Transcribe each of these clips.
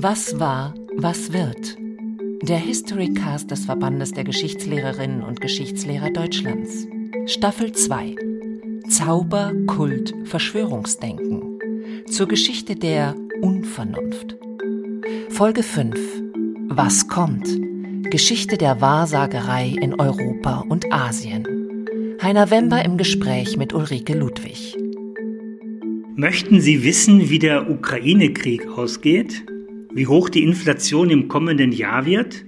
Was war, was wird? Der Historycast des Verbandes der Geschichtslehrerinnen und Geschichtslehrer Deutschlands. Staffel 2. Zauber, Kult, Verschwörungsdenken. Zur Geschichte der Unvernunft. Folge 5. Was kommt? Geschichte der Wahrsagerei in Europa und Asien. Heiner Wember im Gespräch mit Ulrike Ludwig. Möchten Sie wissen, wie der Ukraine-Krieg ausgeht? wie hoch die Inflation im kommenden Jahr wird,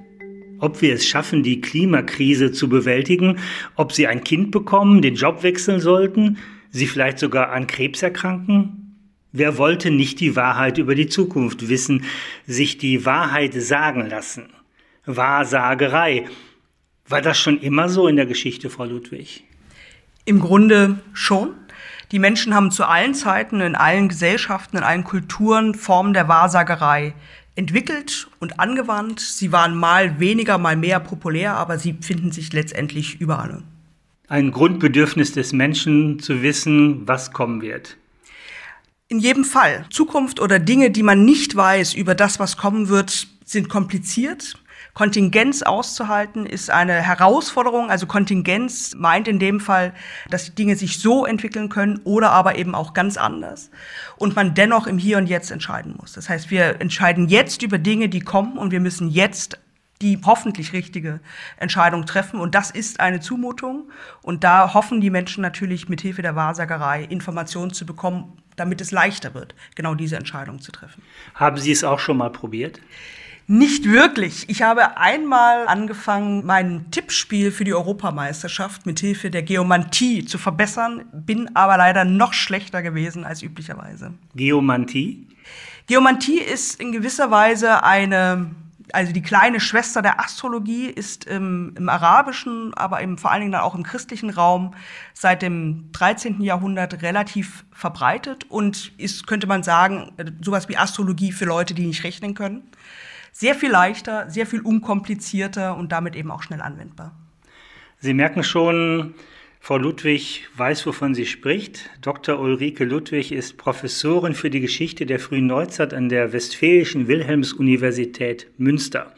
ob wir es schaffen, die Klimakrise zu bewältigen, ob sie ein Kind bekommen, den Job wechseln sollten, sie vielleicht sogar an Krebs erkranken? Wer wollte nicht die Wahrheit über die Zukunft wissen, sich die Wahrheit sagen lassen? Wahrsagerei. War das schon immer so in der Geschichte, Frau Ludwig? Im Grunde schon. Die Menschen haben zu allen Zeiten, in allen Gesellschaften, in allen Kulturen Formen der Wahrsagerei entwickelt und angewandt. Sie waren mal weniger, mal mehr populär, aber sie finden sich letztendlich überall. Ein Grundbedürfnis des Menschen zu wissen, was kommen wird. In jedem Fall. Zukunft oder Dinge, die man nicht weiß über das, was kommen wird, sind kompliziert. Kontingenz auszuhalten ist eine Herausforderung. Also Kontingenz meint in dem Fall, dass die Dinge sich so entwickeln können oder aber eben auch ganz anders. Und man dennoch im Hier und Jetzt entscheiden muss. Das heißt, wir entscheiden jetzt über Dinge, die kommen und wir müssen jetzt die hoffentlich richtige Entscheidung treffen. Und das ist eine Zumutung. Und da hoffen die Menschen natürlich mit Hilfe der Wahrsagerei Informationen zu bekommen, damit es leichter wird, genau diese Entscheidung zu treffen. Haben Sie es auch schon mal probiert? Nicht wirklich. Ich habe einmal angefangen, mein Tippspiel für die Europameisterschaft mit Hilfe der Geomantie zu verbessern, bin aber leider noch schlechter gewesen als üblicherweise. Geomantie? Geomantie ist in gewisser Weise eine also die kleine Schwester der Astrologie ist im, im arabischen, aber eben vor allen Dingen dann auch im christlichen Raum seit dem 13. Jahrhundert relativ verbreitet und ist, könnte man sagen, sowas wie Astrologie für Leute, die nicht rechnen können sehr viel leichter, sehr viel unkomplizierter und damit eben auch schnell anwendbar. Sie merken schon, Frau Ludwig weiß, wovon sie spricht. Dr. Ulrike Ludwig ist Professorin für die Geschichte der frühen Neuzeit an der Westfälischen Wilhelms-Universität Münster.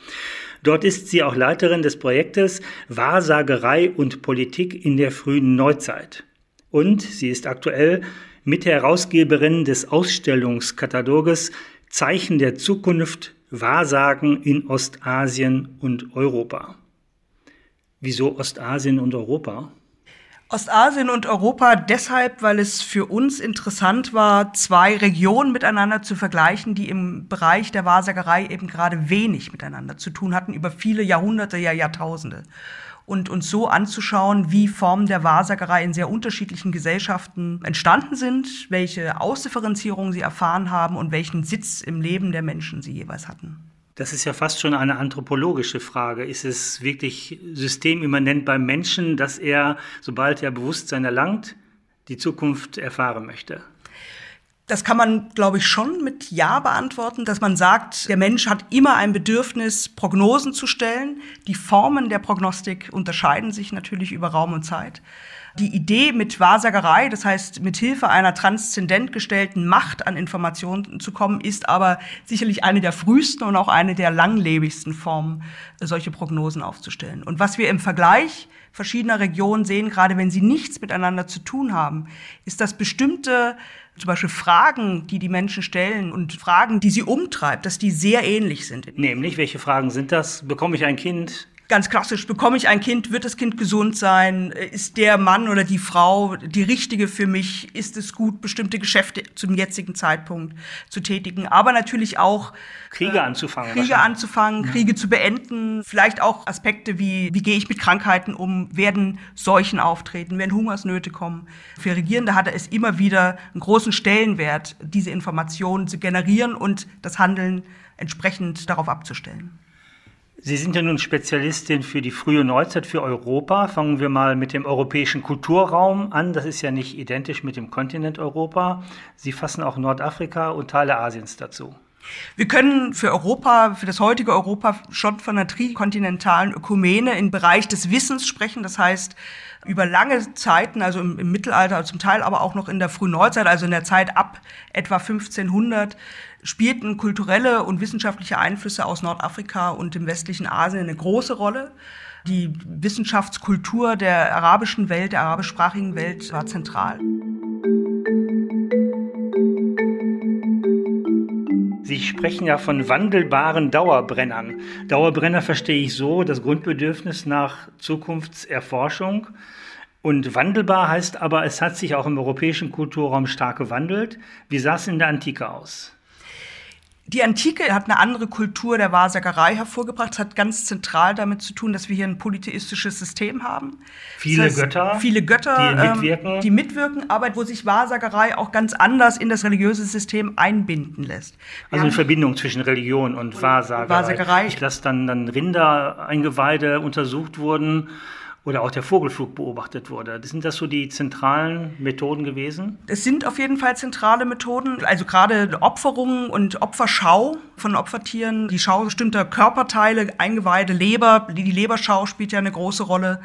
Dort ist sie auch Leiterin des Projektes Wahrsagerei und Politik in der frühen Neuzeit. Und sie ist aktuell Mitherausgeberin des Ausstellungskataloges Zeichen der Zukunft Wahrsagen in Ostasien und Europa. Wieso Ostasien und Europa? Ostasien und Europa deshalb, weil es für uns interessant war, zwei Regionen miteinander zu vergleichen, die im Bereich der Wahrsagerei eben gerade wenig miteinander zu tun hatten, über viele Jahrhunderte, ja Jahrtausende und uns so anzuschauen, wie Formen der Wahrsagerei in sehr unterschiedlichen Gesellschaften entstanden sind, welche Ausdifferenzierung sie erfahren haben und welchen Sitz im Leben der Menschen sie jeweils hatten. Das ist ja fast schon eine anthropologische Frage. Ist es wirklich systemimmanent beim Menschen, dass er, sobald er Bewusstsein erlangt, die Zukunft erfahren möchte? Das kann man, glaube ich, schon mit Ja beantworten, dass man sagt, der Mensch hat immer ein Bedürfnis, Prognosen zu stellen. Die Formen der Prognostik unterscheiden sich natürlich über Raum und Zeit. Die Idee mit Wahrsagerei, das heißt mit Hilfe einer transzendent gestellten Macht an Informationen zu kommen, ist aber sicherlich eine der frühesten und auch eine der langlebigsten Formen, solche Prognosen aufzustellen. Und was wir im Vergleich verschiedener Regionen sehen, gerade wenn sie nichts miteinander zu tun haben, ist, dass bestimmte zum Beispiel Fragen, die die Menschen stellen und Fragen, die sie umtreibt, dass die sehr ähnlich sind. Nämlich, welche Fragen sind das? Bekomme ich ein Kind? Ganz klassisch, bekomme ich ein Kind, wird das Kind gesund sein, ist der Mann oder die Frau die richtige für mich, ist es gut, bestimmte Geschäfte zum jetzigen Zeitpunkt zu tätigen, aber natürlich auch Kriege äh, anzufangen. Kriege anzufangen, Kriege zu beenden, vielleicht auch Aspekte wie, wie gehe ich mit Krankheiten um, werden Seuchen auftreten, werden Hungersnöte kommen. Für Regierende hatte es immer wieder einen großen Stellenwert, diese Informationen zu generieren und das Handeln entsprechend darauf abzustellen. Sie sind ja nun Spezialistin für die frühe Neuzeit für Europa. Fangen wir mal mit dem europäischen Kulturraum an. Das ist ja nicht identisch mit dem Kontinent Europa. Sie fassen auch Nordafrika und Teile Asiens dazu. Wir können für Europa, für das heutige Europa schon von einer trikontinentalen Ökumene im Bereich des Wissens sprechen. Das heißt, über lange Zeiten, also im, im Mittelalter zum Teil, aber auch noch in der frühen Neuzeit, also in der Zeit ab etwa 1500, spielten kulturelle und wissenschaftliche Einflüsse aus Nordafrika und dem westlichen Asien eine große Rolle. Die Wissenschaftskultur der arabischen Welt, der arabischsprachigen Welt war zentral. Sie sprechen ja von wandelbaren Dauerbrennern. Dauerbrenner verstehe ich so, das Grundbedürfnis nach Zukunftserforschung. Und wandelbar heißt aber, es hat sich auch im europäischen Kulturraum stark gewandelt. Wie sah es in der Antike aus? Die Antike hat eine andere Kultur der Wahrsagerei hervorgebracht. Es hat ganz zentral damit zu tun, dass wir hier ein polytheistisches System haben. Viele das heißt, Götter, viele Götter, die mitwirken. Ähm, die mitwirken, aber wo sich Wahrsagerei auch ganz anders in das religiöse System einbinden lässt. Wir also eine Verbindung zwischen Religion und, und Wahrsagerei. Wahrsagerei. Dass dann, dann Rindereingeweide untersucht wurden oder auch der Vogelflug beobachtet wurde. Sind das so die zentralen Methoden gewesen? Es sind auf jeden Fall zentrale Methoden. Also gerade Opferungen und Opferschau von Opfertieren, die Schau bestimmter Körperteile, Eingeweide, Leber. Die Leberschau spielt ja eine große Rolle.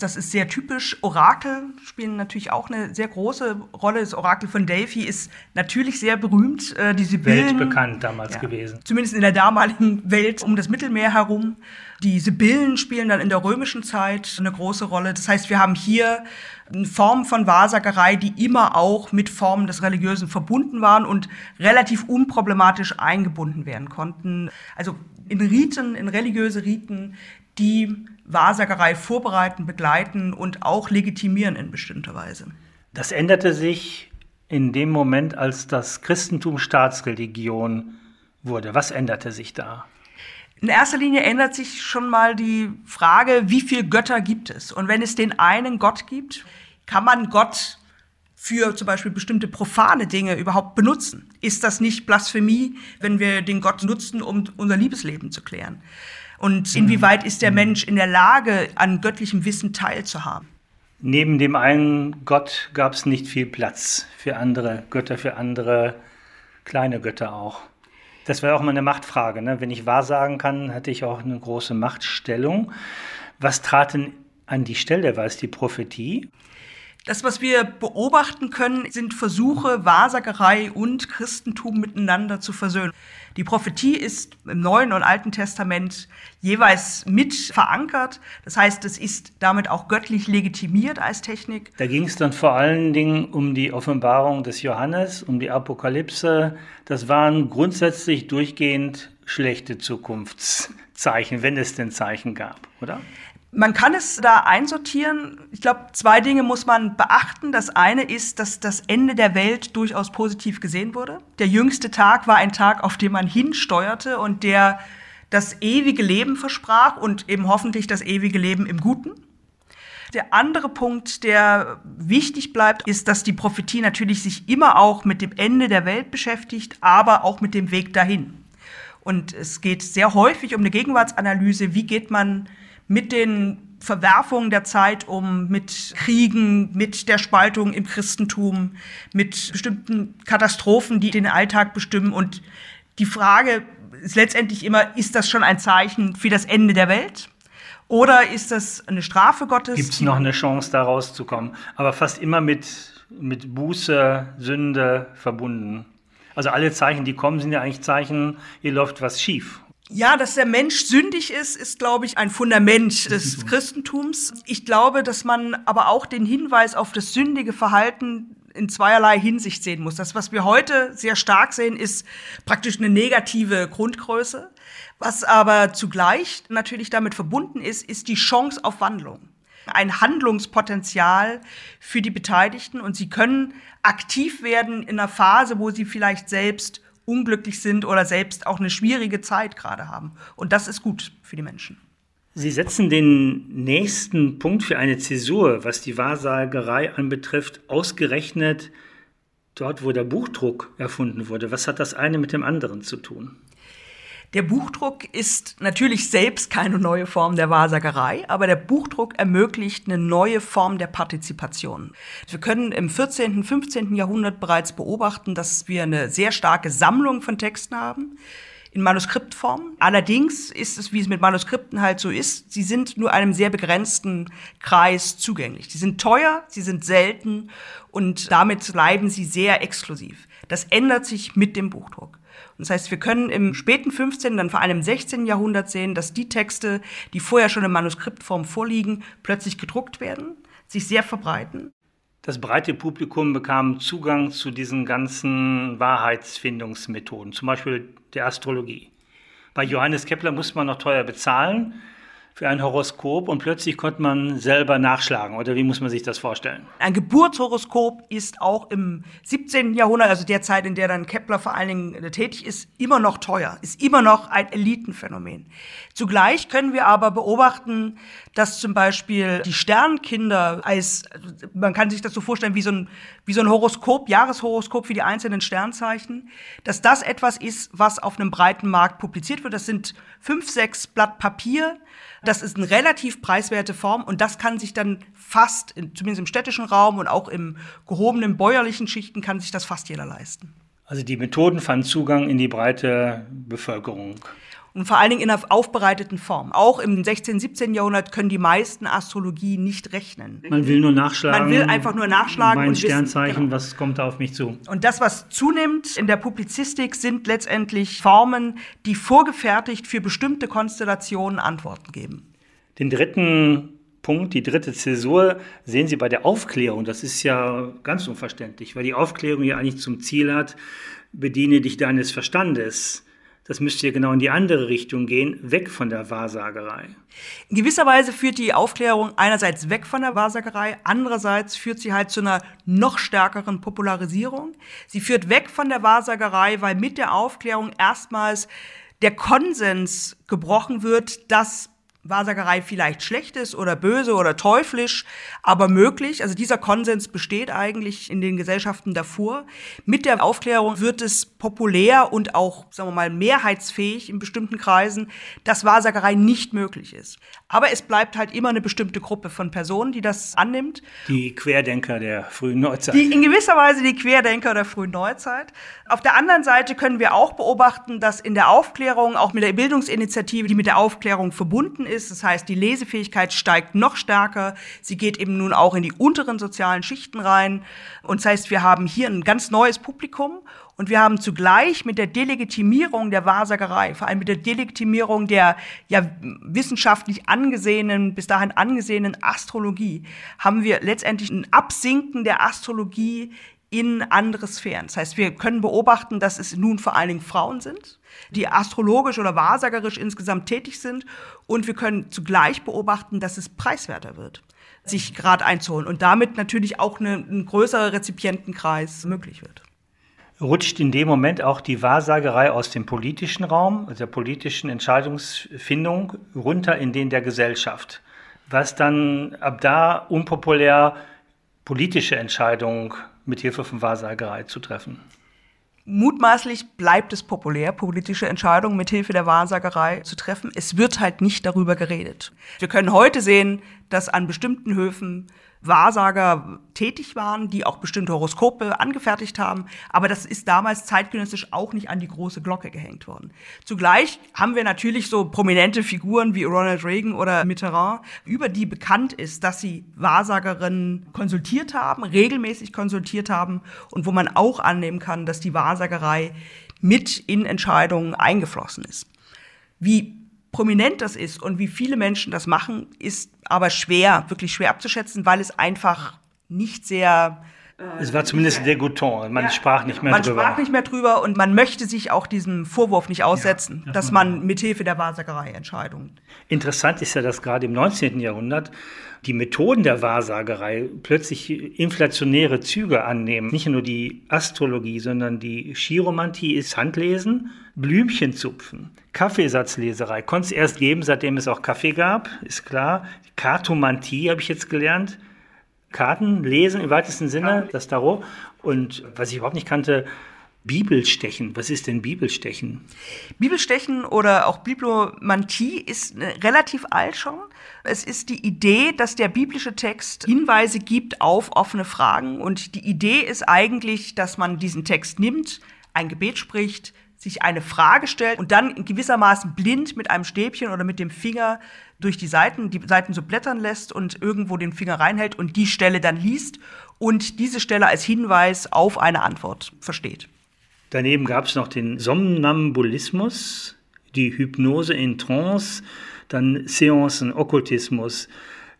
Das ist sehr typisch. Orakel spielen natürlich auch eine sehr große Rolle. Das Orakel von Delphi ist natürlich sehr berühmt. Äh, die Sibyllen, Weltbekannt damals ja, gewesen. Zumindest in der damaligen Welt um das Mittelmeer herum. Die Sibyllen spielen dann in der römischen Zeit eine große Rolle. Das heißt, wir haben hier Formen von Wahrsagerei, die immer auch mit Formen des Religiösen verbunden waren und relativ unproblematisch eingebunden werden konnten. Also in Riten, in religiöse Riten, die Wahrsagerei vorbereiten, begleiten und auch legitimieren in bestimmter Weise. Das änderte sich in dem Moment, als das Christentum Staatsreligion wurde. Was änderte sich da? In erster Linie ändert sich schon mal die Frage, wie viele Götter gibt es? Und wenn es den einen Gott gibt, kann man Gott für zum Beispiel bestimmte profane Dinge überhaupt benutzen? Ist das nicht Blasphemie, wenn wir den Gott nutzen, um unser Liebesleben zu klären? Und inwieweit ist der Mensch in der Lage, an göttlichem Wissen teilzuhaben? Neben dem einen Gott gab es nicht viel Platz für andere Götter, für andere kleine Götter auch. Das wäre auch mal eine Machtfrage. Ne? Wenn ich wahrsagen kann, hatte ich auch eine große Machtstellung. Was trat denn an die Stelle? War es die Prophetie? Das, was wir beobachten können, sind Versuche, Wahrsagerei und Christentum miteinander zu versöhnen. Die Prophetie ist im Neuen und Alten Testament jeweils mit verankert. Das heißt, es ist damit auch göttlich legitimiert als Technik. Da ging es dann vor allen Dingen um die Offenbarung des Johannes, um die Apokalypse. Das waren grundsätzlich durchgehend schlechte Zukunftszeichen, wenn es denn Zeichen gab, oder? Man kann es da einsortieren. Ich glaube, zwei Dinge muss man beachten. Das eine ist, dass das Ende der Welt durchaus positiv gesehen wurde. Der jüngste Tag war ein Tag, auf den man hinsteuerte und der das ewige Leben versprach und eben hoffentlich das ewige Leben im Guten. Der andere Punkt, der wichtig bleibt, ist, dass die Prophetie natürlich sich immer auch mit dem Ende der Welt beschäftigt, aber auch mit dem Weg dahin. Und es geht sehr häufig um eine Gegenwartsanalyse. Wie geht man mit den Verwerfungen der Zeit um, mit Kriegen, mit der Spaltung im Christentum, mit bestimmten Katastrophen, die den Alltag bestimmen. Und die Frage ist letztendlich immer, ist das schon ein Zeichen für das Ende der Welt? Oder ist das eine Strafe Gottes? Gibt es noch eine Chance, da rauszukommen? Aber fast immer mit, mit Buße, Sünde verbunden. Also alle Zeichen, die kommen, sind ja eigentlich Zeichen, hier läuft was schief. Ja, dass der Mensch sündig ist, ist, glaube ich, ein Fundament des Christentums. Ich glaube, dass man aber auch den Hinweis auf das sündige Verhalten in zweierlei Hinsicht sehen muss. Das, was wir heute sehr stark sehen, ist praktisch eine negative Grundgröße. Was aber zugleich natürlich damit verbunden ist, ist die Chance auf Wandlung. Ein Handlungspotenzial für die Beteiligten und sie können aktiv werden in einer Phase, wo sie vielleicht selbst unglücklich sind oder selbst auch eine schwierige Zeit gerade haben. Und das ist gut für die Menschen. Sie setzen den nächsten Punkt für eine Zäsur, was die Wahrsagerei anbetrifft, ausgerechnet dort, wo der Buchdruck erfunden wurde. Was hat das eine mit dem anderen zu tun? Der Buchdruck ist natürlich selbst keine neue Form der Wahrsagerei, aber der Buchdruck ermöglicht eine neue Form der Partizipation. Wir können im 14., 15. Jahrhundert bereits beobachten, dass wir eine sehr starke Sammlung von Texten haben in Manuskriptform. Allerdings ist es, wie es mit Manuskripten halt so ist, sie sind nur einem sehr begrenzten Kreis zugänglich. Sie sind teuer, sie sind selten und damit bleiben sie sehr exklusiv. Das ändert sich mit dem Buchdruck. Das heißt, wir können im späten 15., dann vor allem im 16. Jahrhundert sehen, dass die Texte, die vorher schon in Manuskriptform vorliegen, plötzlich gedruckt werden, sich sehr verbreiten. Das breite Publikum bekam Zugang zu diesen ganzen Wahrheitsfindungsmethoden, zum Beispiel der Astrologie. Bei Johannes Kepler musste man noch teuer bezahlen für ein Horoskop und plötzlich konnte man selber nachschlagen. Oder wie muss man sich das vorstellen? Ein Geburtshoroskop ist auch im 17. Jahrhundert, also der Zeit, in der dann Kepler vor allen Dingen äh, tätig ist, immer noch teuer, ist immer noch ein Elitenphänomen. Zugleich können wir aber beobachten, dass zum Beispiel die Sternkinder als, man kann sich das so vorstellen wie so ein, wie so ein Horoskop, Jahreshoroskop für die einzelnen Sternzeichen, dass das etwas ist, was auf einem breiten Markt publiziert wird. Das sind fünf, sechs Blatt Papier, das ist eine relativ preiswerte Form und das kann sich dann fast, zumindest im städtischen Raum und auch im gehobenen bäuerlichen Schichten, kann sich das fast jeder leisten. Also die Methoden fanden Zugang in die breite Bevölkerung und vor allen Dingen in einer aufbereiteten Form. Auch im 16., 17. Jahrhundert können die meisten Astrologie nicht rechnen. Man will nur nachschlagen. Man will einfach nur nachschlagen. Mein Sternzeichen, wissen, genau. was kommt da auf mich zu? Und das, was zunimmt in der Publizistik, sind letztendlich Formen, die vorgefertigt für bestimmte Konstellationen Antworten geben. Den dritten Punkt, die dritte Zäsur, sehen Sie bei der Aufklärung. Das ist ja ganz unverständlich, weil die Aufklärung ja eigentlich zum Ziel hat, bediene dich deines Verstandes das müsste ja genau in die andere Richtung gehen, weg von der Wahrsagerei. In gewisser Weise führt die Aufklärung einerseits weg von der Wahrsagerei, andererseits führt sie halt zu einer noch stärkeren Popularisierung. Sie führt weg von der Wahrsagerei, weil mit der Aufklärung erstmals der Konsens gebrochen wird, dass Wahrsagerei vielleicht schlecht ist oder böse oder teuflisch, aber möglich. Also dieser Konsens besteht eigentlich in den Gesellschaften davor. Mit der Aufklärung wird es populär und auch, sagen wir mal, mehrheitsfähig in bestimmten Kreisen, dass Wahrsagerei nicht möglich ist. Aber es bleibt halt immer eine bestimmte Gruppe von Personen, die das annimmt. Die Querdenker der frühen Neuzeit. Die in gewisser Weise die Querdenker der frühen Neuzeit. Auf der anderen Seite können wir auch beobachten, dass in der Aufklärung, auch mit der Bildungsinitiative, die mit der Aufklärung verbunden ist. Das heißt, die Lesefähigkeit steigt noch stärker. Sie geht eben nun auch in die unteren sozialen Schichten rein. Und das heißt, wir haben hier ein ganz neues Publikum. Und wir haben zugleich mit der Delegitimierung der Wahrsagerei, vor allem mit der Delegitimierung der ja wissenschaftlich angesehenen, bis dahin angesehenen Astrologie, haben wir letztendlich ein Absinken der Astrologie in andere Sphären. Das heißt, wir können beobachten, dass es nun vor allen Dingen Frauen sind, die astrologisch oder wahrsagerisch insgesamt tätig sind. Und wir können zugleich beobachten, dass es preiswerter wird, sich gerade einzuholen und damit natürlich auch eine, ein größerer Rezipientenkreis möglich wird. Rutscht in dem Moment auch die Wahrsagerei aus dem politischen Raum, der politischen Entscheidungsfindung, runter in den der Gesellschaft, was dann ab da unpopulär politische Entscheidungen mit Hilfe von Wahrsagerei zu treffen. Mutmaßlich bleibt es populär, politische Entscheidungen mit Hilfe der Wahrsagerei zu treffen. Es wird halt nicht darüber geredet. Wir können heute sehen, dass an bestimmten Höfen Wahrsager tätig waren, die auch bestimmte Horoskope angefertigt haben. Aber das ist damals zeitgenössisch auch nicht an die große Glocke gehängt worden. Zugleich haben wir natürlich so prominente Figuren wie Ronald Reagan oder Mitterrand, über die bekannt ist, dass sie Wahrsagerinnen konsultiert haben, regelmäßig konsultiert haben und wo man auch annehmen kann, dass die Wahrsagerei mit in Entscheidungen eingeflossen ist. Wie prominent das ist und wie viele Menschen das machen, ist aber schwer, wirklich schwer abzuschätzen, weil es einfach nicht sehr es war zumindest der Gouton. Man ja, sprach nicht mehr man drüber. Man sprach nicht mehr drüber und man möchte sich auch diesem Vorwurf nicht aussetzen, ja, dass man mithilfe der Wahrsagerei Entscheidungen. Interessant ist ja, dass gerade im 19. Jahrhundert die Methoden der Wahrsagerei plötzlich inflationäre Züge annehmen. Nicht nur die Astrologie, sondern die Chiromantie ist Handlesen, Blümchen zupfen, Kaffeesatzleserei. Konnte es erst geben, seitdem es auch Kaffee gab, ist klar. Kartomantie habe ich jetzt gelernt. Karten lesen im weitesten Sinne, das Tarot. Und was ich überhaupt nicht kannte, Bibelstechen. Was ist denn Bibelstechen? Bibelstechen oder auch Biblomantie ist relativ alt schon. Es ist die Idee, dass der biblische Text Hinweise gibt auf offene Fragen. Und die Idee ist eigentlich, dass man diesen Text nimmt, ein Gebet spricht, sich eine Frage stellt und dann gewissermaßen blind mit einem Stäbchen oder mit dem Finger durch die Seiten, die Seiten so blättern lässt und irgendwo den Finger reinhält und die Stelle dann liest und diese Stelle als Hinweis auf eine Antwort versteht. Daneben gab es noch den Somnambulismus, die Hypnose in Trance, dann Seancen, Okkultismus,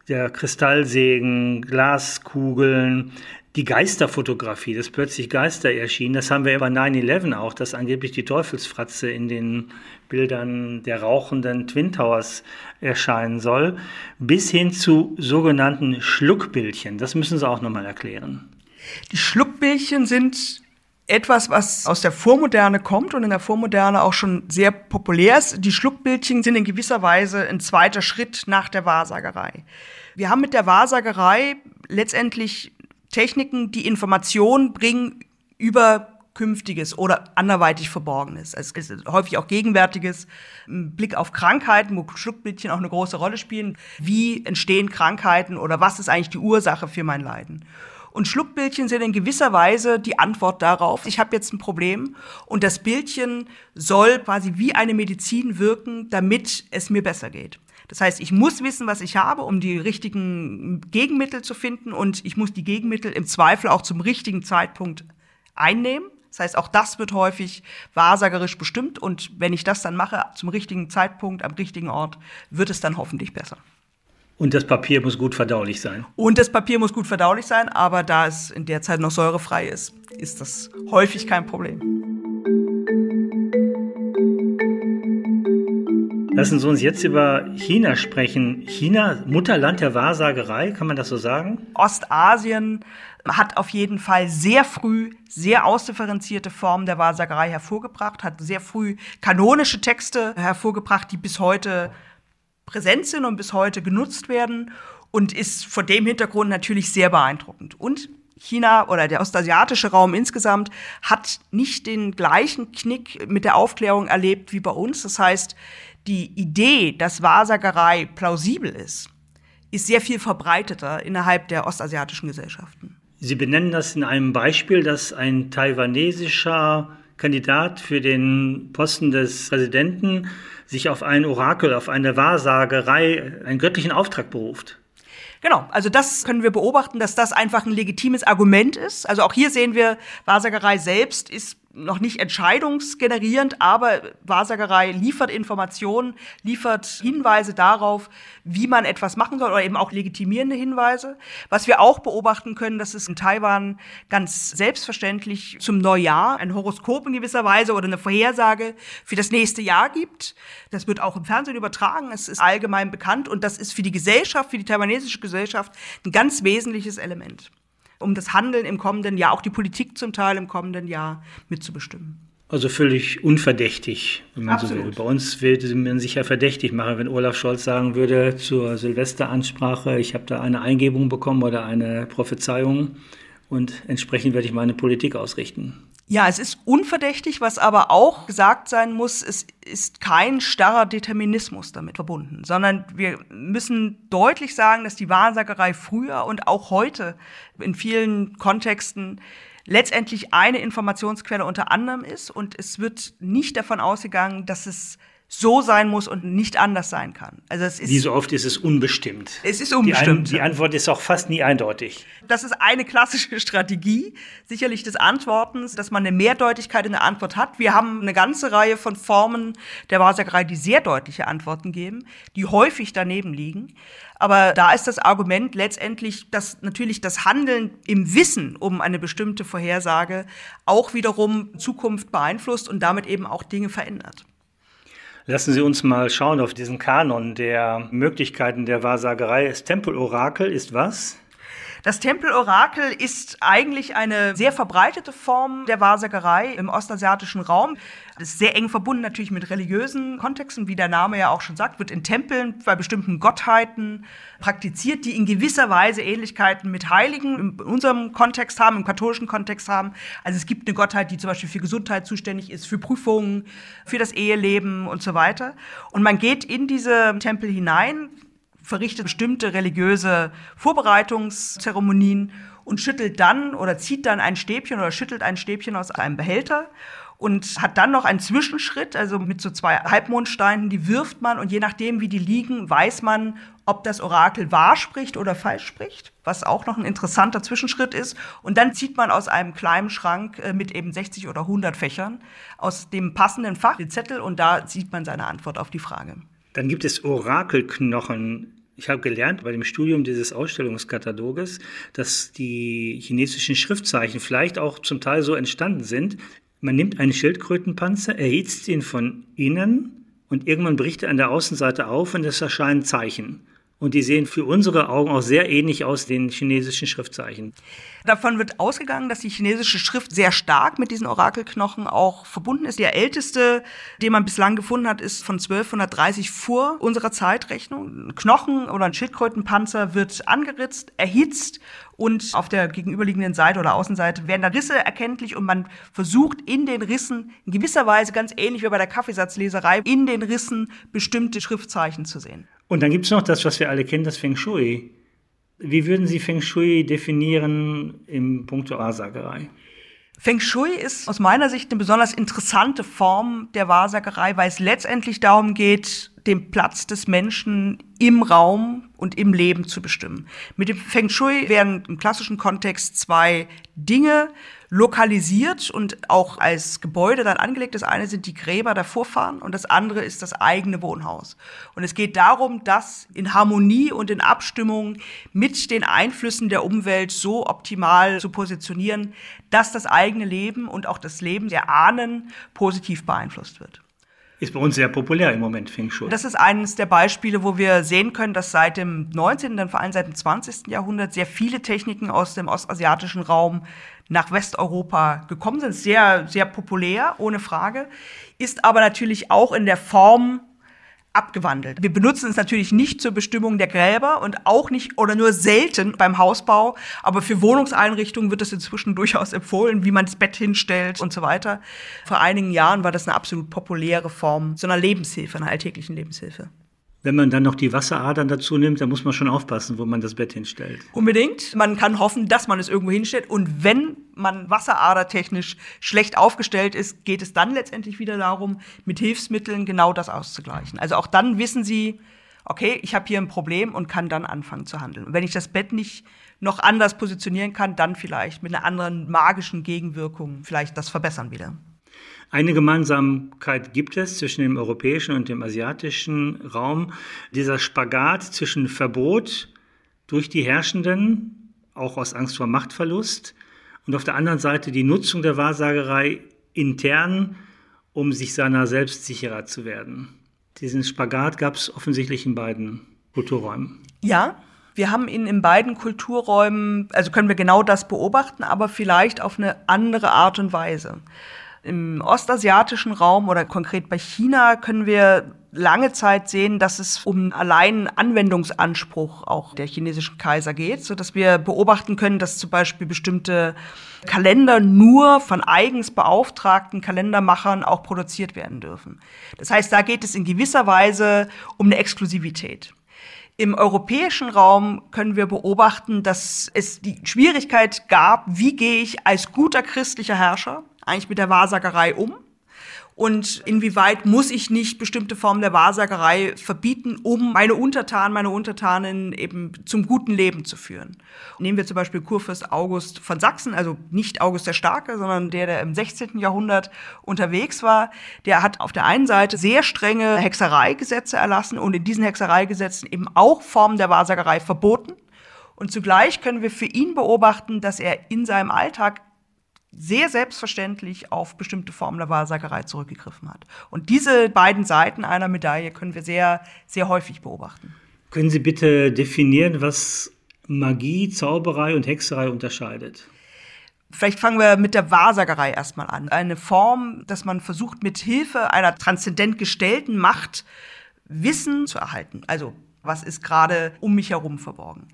der Kristallsegen, Glaskugeln, die Geisterfotografie, dass plötzlich Geister erschienen, das haben wir bei 9-11 auch, dass angeblich die Teufelsfratze in den Bildern der rauchenden Twin Towers erscheinen soll, bis hin zu sogenannten Schluckbildchen. Das müssen Sie auch nochmal erklären. Die Schluckbildchen sind etwas, was aus der Vormoderne kommt und in der Vormoderne auch schon sehr populär ist. Die Schluckbildchen sind in gewisser Weise ein zweiter Schritt nach der Wahrsagerei. Wir haben mit der Wahrsagerei letztendlich Techniken, die Informationen bringen über Künftiges oder anderweitig Verborgenes. Es ist häufig auch Gegenwärtiges. Ein Blick auf Krankheiten, wo Schluckbildchen auch eine große Rolle spielen. Wie entstehen Krankheiten oder was ist eigentlich die Ursache für mein Leiden? Und Schluckbildchen sind in gewisser Weise die Antwort darauf, ich habe jetzt ein Problem und das Bildchen soll quasi wie eine Medizin wirken, damit es mir besser geht. Das heißt, ich muss wissen, was ich habe, um die richtigen Gegenmittel zu finden und ich muss die Gegenmittel im Zweifel auch zum richtigen Zeitpunkt einnehmen. Das heißt, auch das wird häufig wahrsagerisch bestimmt und wenn ich das dann mache zum richtigen Zeitpunkt, am richtigen Ort, wird es dann hoffentlich besser. Und das Papier muss gut verdaulich sein. Und das Papier muss gut verdaulich sein, aber da es in der Zeit noch säurefrei ist, ist das häufig kein Problem. Lassen Sie uns jetzt über China sprechen. China, Mutterland der Wahrsagerei, kann man das so sagen? Ostasien hat auf jeden Fall sehr früh sehr ausdifferenzierte Formen der Wahrsagerei hervorgebracht, hat sehr früh kanonische Texte hervorgebracht, die bis heute präsent sind und bis heute genutzt werden und ist vor dem Hintergrund natürlich sehr beeindruckend. Und China oder der ostasiatische Raum insgesamt hat nicht den gleichen Knick mit der Aufklärung erlebt wie bei uns. Das heißt, die Idee, dass Wahrsagerei plausibel ist, ist sehr viel verbreiteter innerhalb der ostasiatischen Gesellschaften. Sie benennen das in einem Beispiel, dass ein taiwanesischer Kandidat für den Posten des Präsidenten sich auf ein Orakel, auf eine Wahrsagerei, einen göttlichen Auftrag beruft. Genau, also das können wir beobachten, dass das einfach ein legitimes Argument ist. Also auch hier sehen wir, Wahrsagerei selbst ist noch nicht entscheidungsgenerierend, aber Wahrsagerei liefert Informationen, liefert Hinweise darauf, wie man etwas machen soll oder eben auch legitimierende Hinweise. Was wir auch beobachten können, dass es in Taiwan ganz selbstverständlich zum Neujahr ein Horoskop in gewisser Weise oder eine Vorhersage für das nächste Jahr gibt. Das wird auch im Fernsehen übertragen, es ist allgemein bekannt und das ist für die Gesellschaft, für die taiwanesische Gesellschaft ein ganz wesentliches Element um das Handeln im kommenden Jahr, auch die Politik zum Teil im kommenden Jahr mitzubestimmen. Also völlig unverdächtig, wenn man Absolut. so will. Bei uns würde man sich ja verdächtig machen, wenn Olaf Scholz sagen würde zur Silvesteransprache, ich habe da eine Eingebung bekommen oder eine Prophezeiung und entsprechend werde ich meine Politik ausrichten. Ja, es ist unverdächtig, was aber auch gesagt sein muss, es ist kein starrer Determinismus damit verbunden, sondern wir müssen deutlich sagen, dass die Wahrsagerei früher und auch heute in vielen Kontexten letztendlich eine Informationsquelle unter anderem ist und es wird nicht davon ausgegangen, dass es so sein muss und nicht anders sein kann. Also es ist, Wie so oft ist es unbestimmt. Es ist unbestimmt. Die, Ein die Antwort ist auch fast nie eindeutig. Das ist eine klassische Strategie, sicherlich des Antwortens, dass man eine Mehrdeutigkeit in der Antwort hat. Wir haben eine ganze Reihe von Formen der Wahrsagerei, die sehr deutliche Antworten geben, die häufig daneben liegen. Aber da ist das Argument letztendlich, dass natürlich das Handeln im Wissen um eine bestimmte Vorhersage auch wiederum Zukunft beeinflusst und damit eben auch Dinge verändert. Lassen Sie uns mal schauen auf diesen Kanon der Möglichkeiten der Wahrsagerei. Das Tempelorakel ist was? Das Tempelorakel ist eigentlich eine sehr verbreitete Form der Wahrsagerei im ostasiatischen Raum. Das ist sehr eng verbunden natürlich mit religiösen Kontexten, wie der Name ja auch schon sagt, wird in Tempeln bei bestimmten Gottheiten praktiziert, die in gewisser Weise Ähnlichkeiten mit Heiligen in unserem Kontext haben, im katholischen Kontext haben. Also es gibt eine Gottheit, die zum Beispiel für Gesundheit zuständig ist, für Prüfungen, für das Eheleben und so weiter. Und man geht in diese Tempel hinein, verrichtet bestimmte religiöse Vorbereitungszeremonien und schüttelt dann oder zieht dann ein Stäbchen oder schüttelt ein Stäbchen aus einem Behälter und hat dann noch einen Zwischenschritt, also mit so zwei Halbmondsteinen, die wirft man und je nachdem, wie die liegen, weiß man, ob das Orakel wahr spricht oder falsch spricht, was auch noch ein interessanter Zwischenschritt ist. Und dann zieht man aus einem kleinen Schrank äh, mit eben 60 oder 100 Fächern aus dem passenden Fach den Zettel und da sieht man seine Antwort auf die Frage. Dann gibt es Orakelknochen. Ich habe gelernt bei dem Studium dieses Ausstellungskataloges, dass die chinesischen Schriftzeichen vielleicht auch zum Teil so entstanden sind, man nimmt einen Schildkrötenpanzer, erhitzt ihn von innen und irgendwann bricht er an der Außenseite auf und es erscheinen Zeichen. Und die sehen für unsere Augen auch sehr ähnlich aus den chinesischen Schriftzeichen. Davon wird ausgegangen, dass die chinesische Schrift sehr stark mit diesen Orakelknochen auch verbunden ist. Der älteste, den man bislang gefunden hat, ist von 1230 vor unserer Zeitrechnung. Ein Knochen oder ein Schildkrötenpanzer wird angeritzt, erhitzt und auf der gegenüberliegenden Seite oder Außenseite werden da Risse erkenntlich und man versucht in den Rissen in gewisser Weise ganz ähnlich wie bei der Kaffeesatzleserei in den Rissen bestimmte Schriftzeichen zu sehen. Und dann gibt es noch das, was wir alle kennen, das Feng Shui. Wie würden Sie Feng Shui definieren im Punkto Wahrsagerei? Feng Shui ist aus meiner Sicht eine besonders interessante Form der Wahrsagerei, weil es letztendlich darum geht, den Platz des Menschen im Raum und im Leben zu bestimmen. Mit dem Feng Shui werden im klassischen Kontext zwei Dinge lokalisiert und auch als Gebäude dann angelegt. Das eine sind die Gräber der Vorfahren und das andere ist das eigene Wohnhaus. Und es geht darum, das in Harmonie und in Abstimmung mit den Einflüssen der Umwelt so optimal zu positionieren, dass das eigene Leben und auch das Leben der Ahnen positiv beeinflusst wird. Ist bei uns sehr populär im Moment, Feng Shui. Das ist eines der Beispiele, wo wir sehen können, dass seit dem 19., dann vor allem seit dem 20. Jahrhundert sehr viele Techniken aus dem ostasiatischen Raum nach Westeuropa gekommen sind. Sehr, sehr populär, ohne Frage. Ist aber natürlich auch in der Form abgewandelt. Wir benutzen es natürlich nicht zur Bestimmung der Gräber und auch nicht oder nur selten beim Hausbau, aber für Wohnungseinrichtungen wird es inzwischen durchaus empfohlen, wie man das Bett hinstellt und so weiter. Vor einigen Jahren war das eine absolut populäre Form so einer Lebenshilfe, einer alltäglichen Lebenshilfe. Wenn man dann noch die Wasseradern dazu nimmt, dann muss man schon aufpassen, wo man das Bett hinstellt. Unbedingt. Man kann hoffen, dass man es irgendwo hinstellt. Und wenn man wasseradertechnisch schlecht aufgestellt ist, geht es dann letztendlich wieder darum, mit Hilfsmitteln genau das auszugleichen. Also auch dann wissen Sie, okay, ich habe hier ein Problem und kann dann anfangen zu handeln. Und wenn ich das Bett nicht noch anders positionieren kann, dann vielleicht mit einer anderen magischen Gegenwirkung vielleicht das verbessern wieder. Eine Gemeinsamkeit gibt es zwischen dem europäischen und dem asiatischen Raum. Dieser Spagat zwischen Verbot durch die Herrschenden, auch aus Angst vor Machtverlust, und auf der anderen Seite die Nutzung der Wahrsagerei intern, um sich seiner selbst sicherer zu werden. Diesen Spagat gab es offensichtlich in beiden Kulturräumen. Ja, wir haben ihn in beiden Kulturräumen, also können wir genau das beobachten, aber vielleicht auf eine andere Art und Weise. Im ostasiatischen Raum oder konkret bei China können wir lange Zeit sehen, dass es um allein Anwendungsanspruch auch der chinesischen Kaiser geht, so dass wir beobachten können, dass zum Beispiel bestimmte Kalender nur von eigens beauftragten Kalendermachern auch produziert werden dürfen. Das heißt, da geht es in gewisser Weise um eine Exklusivität. Im europäischen Raum können wir beobachten, dass es die Schwierigkeit gab, wie gehe ich als guter christlicher Herrscher eigentlich mit der Wahrsagerei um? Und inwieweit muss ich nicht bestimmte Formen der Wahrsagerei verbieten, um meine Untertanen, meine Untertanen eben zum guten Leben zu führen? Nehmen wir zum Beispiel Kurfürst August von Sachsen, also nicht August der Starke, sondern der, der im 16. Jahrhundert unterwegs war. Der hat auf der einen Seite sehr strenge Hexereigesetze erlassen und in diesen Hexereigesetzen eben auch Formen der Wahrsagerei verboten. Und zugleich können wir für ihn beobachten, dass er in seinem Alltag sehr selbstverständlich auf bestimmte Formen der Wahrsagerei zurückgegriffen hat. Und diese beiden Seiten einer Medaille können wir sehr, sehr häufig beobachten. Können Sie bitte definieren, was Magie, Zauberei und Hexerei unterscheidet. Vielleicht fangen wir mit der Wahrsagerei erstmal an. Eine Form, dass man versucht, mit Hilfe einer transzendent gestellten Macht Wissen zu erhalten. Also was ist gerade um mich herum verborgen.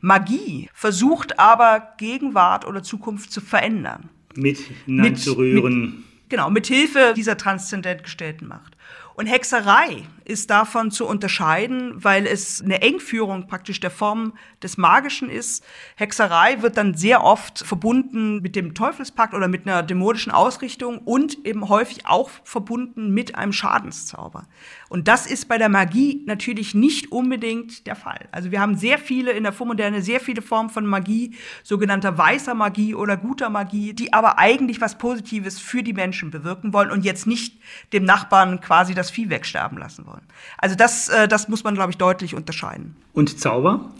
Magie versucht aber Gegenwart oder Zukunft zu verändern. Mit hineinzurühren. Genau, mit Hilfe dieser transzendent gestellten Macht. Und Hexerei ist davon zu unterscheiden, weil es eine Engführung praktisch der Form des Magischen ist. Hexerei wird dann sehr oft verbunden mit dem Teufelspakt oder mit einer dämonischen Ausrichtung und eben häufig auch verbunden mit einem Schadenszauber. Und das ist bei der Magie natürlich nicht unbedingt der Fall. Also wir haben sehr viele in der Vormoderne, sehr viele Formen von Magie, sogenannter weißer Magie oder guter Magie, die aber eigentlich was Positives für die Menschen bewirken wollen und jetzt nicht dem Nachbarn quasi das Vieh wegsterben lassen wollen. Also das, äh, das muss man, glaube ich, deutlich unterscheiden. Und Zauber?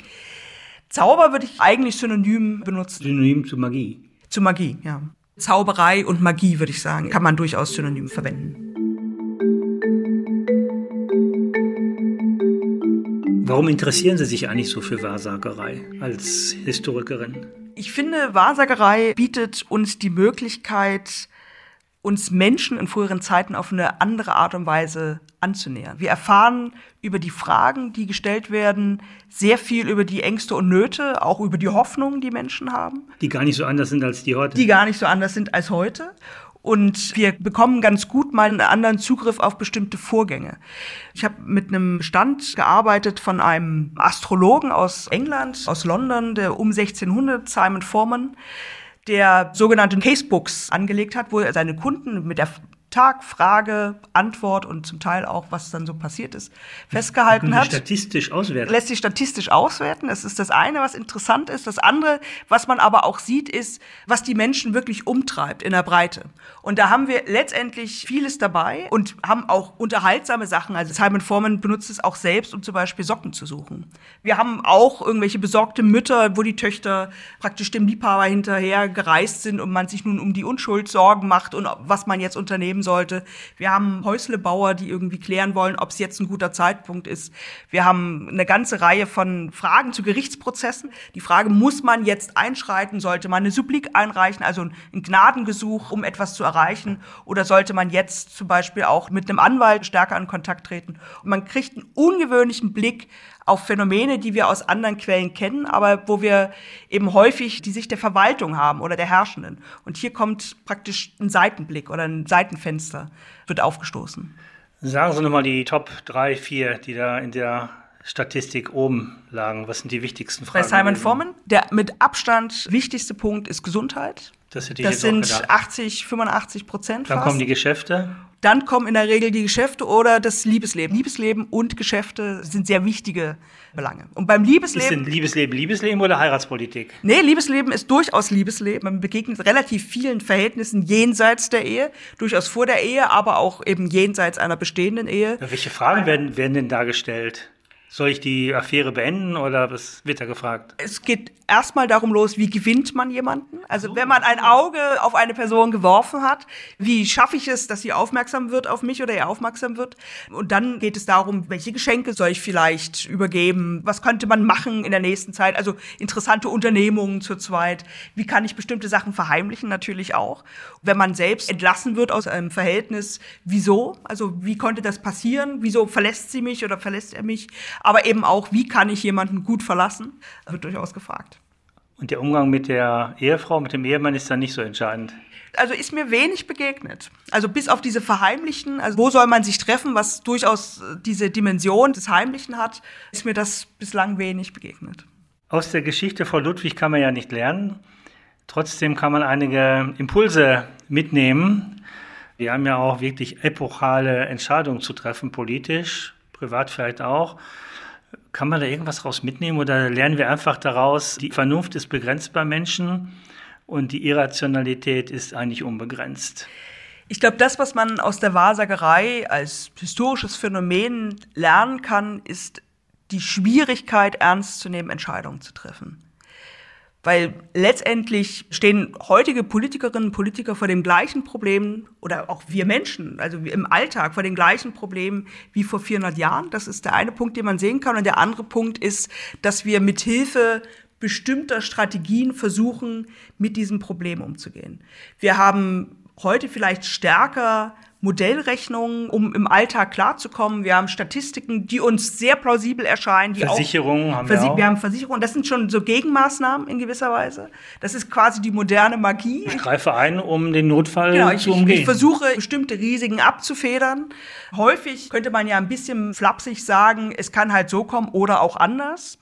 Zauber würde ich eigentlich synonym benutzen. Synonym zu Magie. Zu Magie, ja. Zauberei und Magie, würde ich sagen, kann man durchaus synonym verwenden. Warum interessieren Sie sich eigentlich so für Wahrsagerei als Historikerin? Ich finde, Wahrsagerei bietet uns die Möglichkeit, uns Menschen in früheren Zeiten auf eine andere Art und Weise anzunähern. Wir erfahren über die Fragen, die gestellt werden, sehr viel über die Ängste und Nöte, auch über die Hoffnungen, die Menschen haben. Die gar nicht so anders sind als die heute. Die gar nicht so anders sind als heute. Und wir bekommen ganz gut mal einen anderen Zugriff auf bestimmte Vorgänge. Ich habe mit einem Stand gearbeitet von einem Astrologen aus England, aus London, der um 1600, Simon Foreman, der sogenannte Casebooks angelegt hat, wo er seine Kunden mit der Tag, Frage, Antwort und zum Teil auch, was dann so passiert ist, festgehalten hat. Statistisch auswerten. Lässt sich statistisch auswerten. Das ist das eine, was interessant ist. Das andere, was man aber auch sieht, ist, was die Menschen wirklich umtreibt in der Breite. Und da haben wir letztendlich vieles dabei und haben auch unterhaltsame Sachen. Also Simon Foreman benutzt es auch selbst, um zum Beispiel Socken zu suchen. Wir haben auch irgendwelche besorgte Mütter, wo die Töchter praktisch dem Liebhaber hinterher gereist sind und man sich nun um die Unschuld Sorgen macht und was man jetzt unternehmen geben sollte. Wir haben Häuslebauer, die irgendwie klären wollen, ob es jetzt ein guter Zeitpunkt ist. Wir haben eine ganze Reihe von Fragen zu Gerichtsprozessen. Die Frage, muss man jetzt einschreiten? Sollte man eine Supplik einreichen, also ein Gnadengesuch, um etwas zu erreichen? Oder sollte man jetzt zum Beispiel auch mit einem Anwalt stärker in Kontakt treten? Und man kriegt einen ungewöhnlichen Blick auf Phänomene, die wir aus anderen Quellen kennen, aber wo wir eben häufig die Sicht der Verwaltung haben oder der Herrschenden. Und hier kommt praktisch ein Seitenblick oder ein Seitenfenster, wird aufgestoßen. Sagen Sie nochmal die Top 3, 4, die da in der Statistik oben lagen. Was sind die wichtigsten Fragen? Bei Simon Foreman, der mit Abstand wichtigste Punkt ist Gesundheit. Das, hätte ich das sind 80, 85 Prozent. Dann fast. kommen die Geschäfte. Dann kommen in der Regel die Geschäfte oder das Liebesleben. Liebesleben und Geschäfte sind sehr wichtige Belange. Und beim Liebesleben. Ist denn Liebesleben Liebesleben oder Heiratspolitik? Nee, Liebesleben ist durchaus Liebesleben. Man begegnet relativ vielen Verhältnissen jenseits der Ehe, durchaus vor der Ehe, aber auch eben jenseits einer bestehenden Ehe. Welche Fragen werden, werden denn da gestellt? Soll ich die Affäre beenden oder was wird da gefragt? Es geht erstmal darum los, wie gewinnt man jemanden? Also wenn man ein Auge auf eine Person geworfen hat, wie schaffe ich es, dass sie aufmerksam wird auf mich oder er aufmerksam wird? Und dann geht es darum, welche Geschenke soll ich vielleicht übergeben? Was könnte man machen in der nächsten Zeit? Also interessante Unternehmungen zu zweit. Wie kann ich bestimmte Sachen verheimlichen? Natürlich auch. Wenn man selbst entlassen wird aus einem Verhältnis, wieso? Also wie konnte das passieren? Wieso verlässt sie mich oder verlässt er mich? Aber eben auch, wie kann ich jemanden gut verlassen, wird durchaus gefragt. Und der Umgang mit der Ehefrau, mit dem Ehemann ist dann nicht so entscheidend. Also ist mir wenig begegnet. Also bis auf diese Verheimlichen, also wo soll man sich treffen, was durchaus diese Dimension des Heimlichen hat, ist mir das bislang wenig begegnet. Aus der Geschichte von Ludwig kann man ja nicht lernen. Trotzdem kann man einige Impulse mitnehmen. Wir haben ja auch wirklich epochale Entscheidungen zu treffen, politisch, privat vielleicht auch. Kann man da irgendwas raus mitnehmen oder lernen wir einfach daraus, die Vernunft ist begrenzt bei Menschen und die Irrationalität ist eigentlich unbegrenzt? Ich glaube, das, was man aus der Wahrsagerei als historisches Phänomen lernen kann, ist die Schwierigkeit, ernst zu nehmen, Entscheidungen zu treffen. Weil letztendlich stehen heutige Politikerinnen und Politiker vor dem gleichen Problem oder auch wir Menschen, also im Alltag vor den gleichen Problemen wie vor 400 Jahren. Das ist der eine Punkt, den man sehen kann. Und der andere Punkt ist, dass wir mit Hilfe bestimmter Strategien versuchen, mit diesem Problem umzugehen. Wir haben heute vielleicht stärker Modellrechnungen, um im Alltag klarzukommen. Wir haben Statistiken, die uns sehr plausibel erscheinen. Versicherungen haben wir Versi auch. Wir haben Versicherungen. Das sind schon so Gegenmaßnahmen in gewisser Weise. Das ist quasi die moderne Magie. Ich greife ein, um den Notfall Genau, ich, zu ich, umgehen. ich versuche bestimmte Risiken abzufedern. Häufig könnte man ja ein bisschen flapsig sagen, es kann halt so kommen oder auch anders.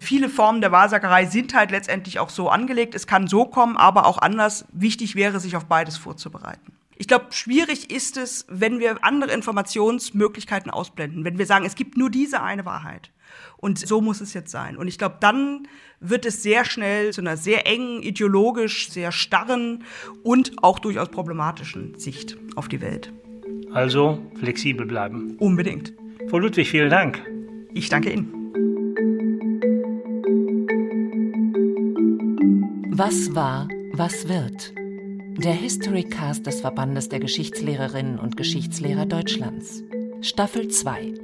Viele Formen der Wahrsagerei sind halt letztendlich auch so angelegt. Es kann so kommen, aber auch anders. Wichtig wäre, sich auf beides vorzubereiten. Ich glaube, schwierig ist es, wenn wir andere Informationsmöglichkeiten ausblenden, wenn wir sagen, es gibt nur diese eine Wahrheit. Und so muss es jetzt sein. Und ich glaube, dann wird es sehr schnell zu einer sehr engen, ideologisch sehr starren und auch durchaus problematischen Sicht auf die Welt. Also flexibel bleiben. Unbedingt. Frau Ludwig, vielen Dank. Ich danke Ihnen. Was war, was wird? Der Historycast des Verbandes der Geschichtslehrerinnen und Geschichtslehrer Deutschlands. Staffel 2.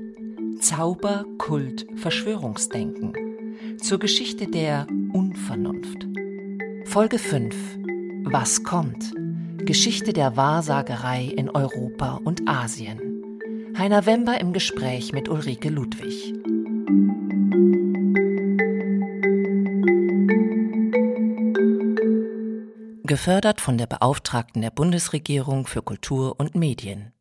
Zauber, Kult, Verschwörungsdenken. Zur Geschichte der Unvernunft. Folge 5. Was kommt? Geschichte der Wahrsagerei in Europa und Asien. Heiner Wember im Gespräch mit Ulrike Ludwig. Gefördert von der Beauftragten der Bundesregierung für Kultur und Medien.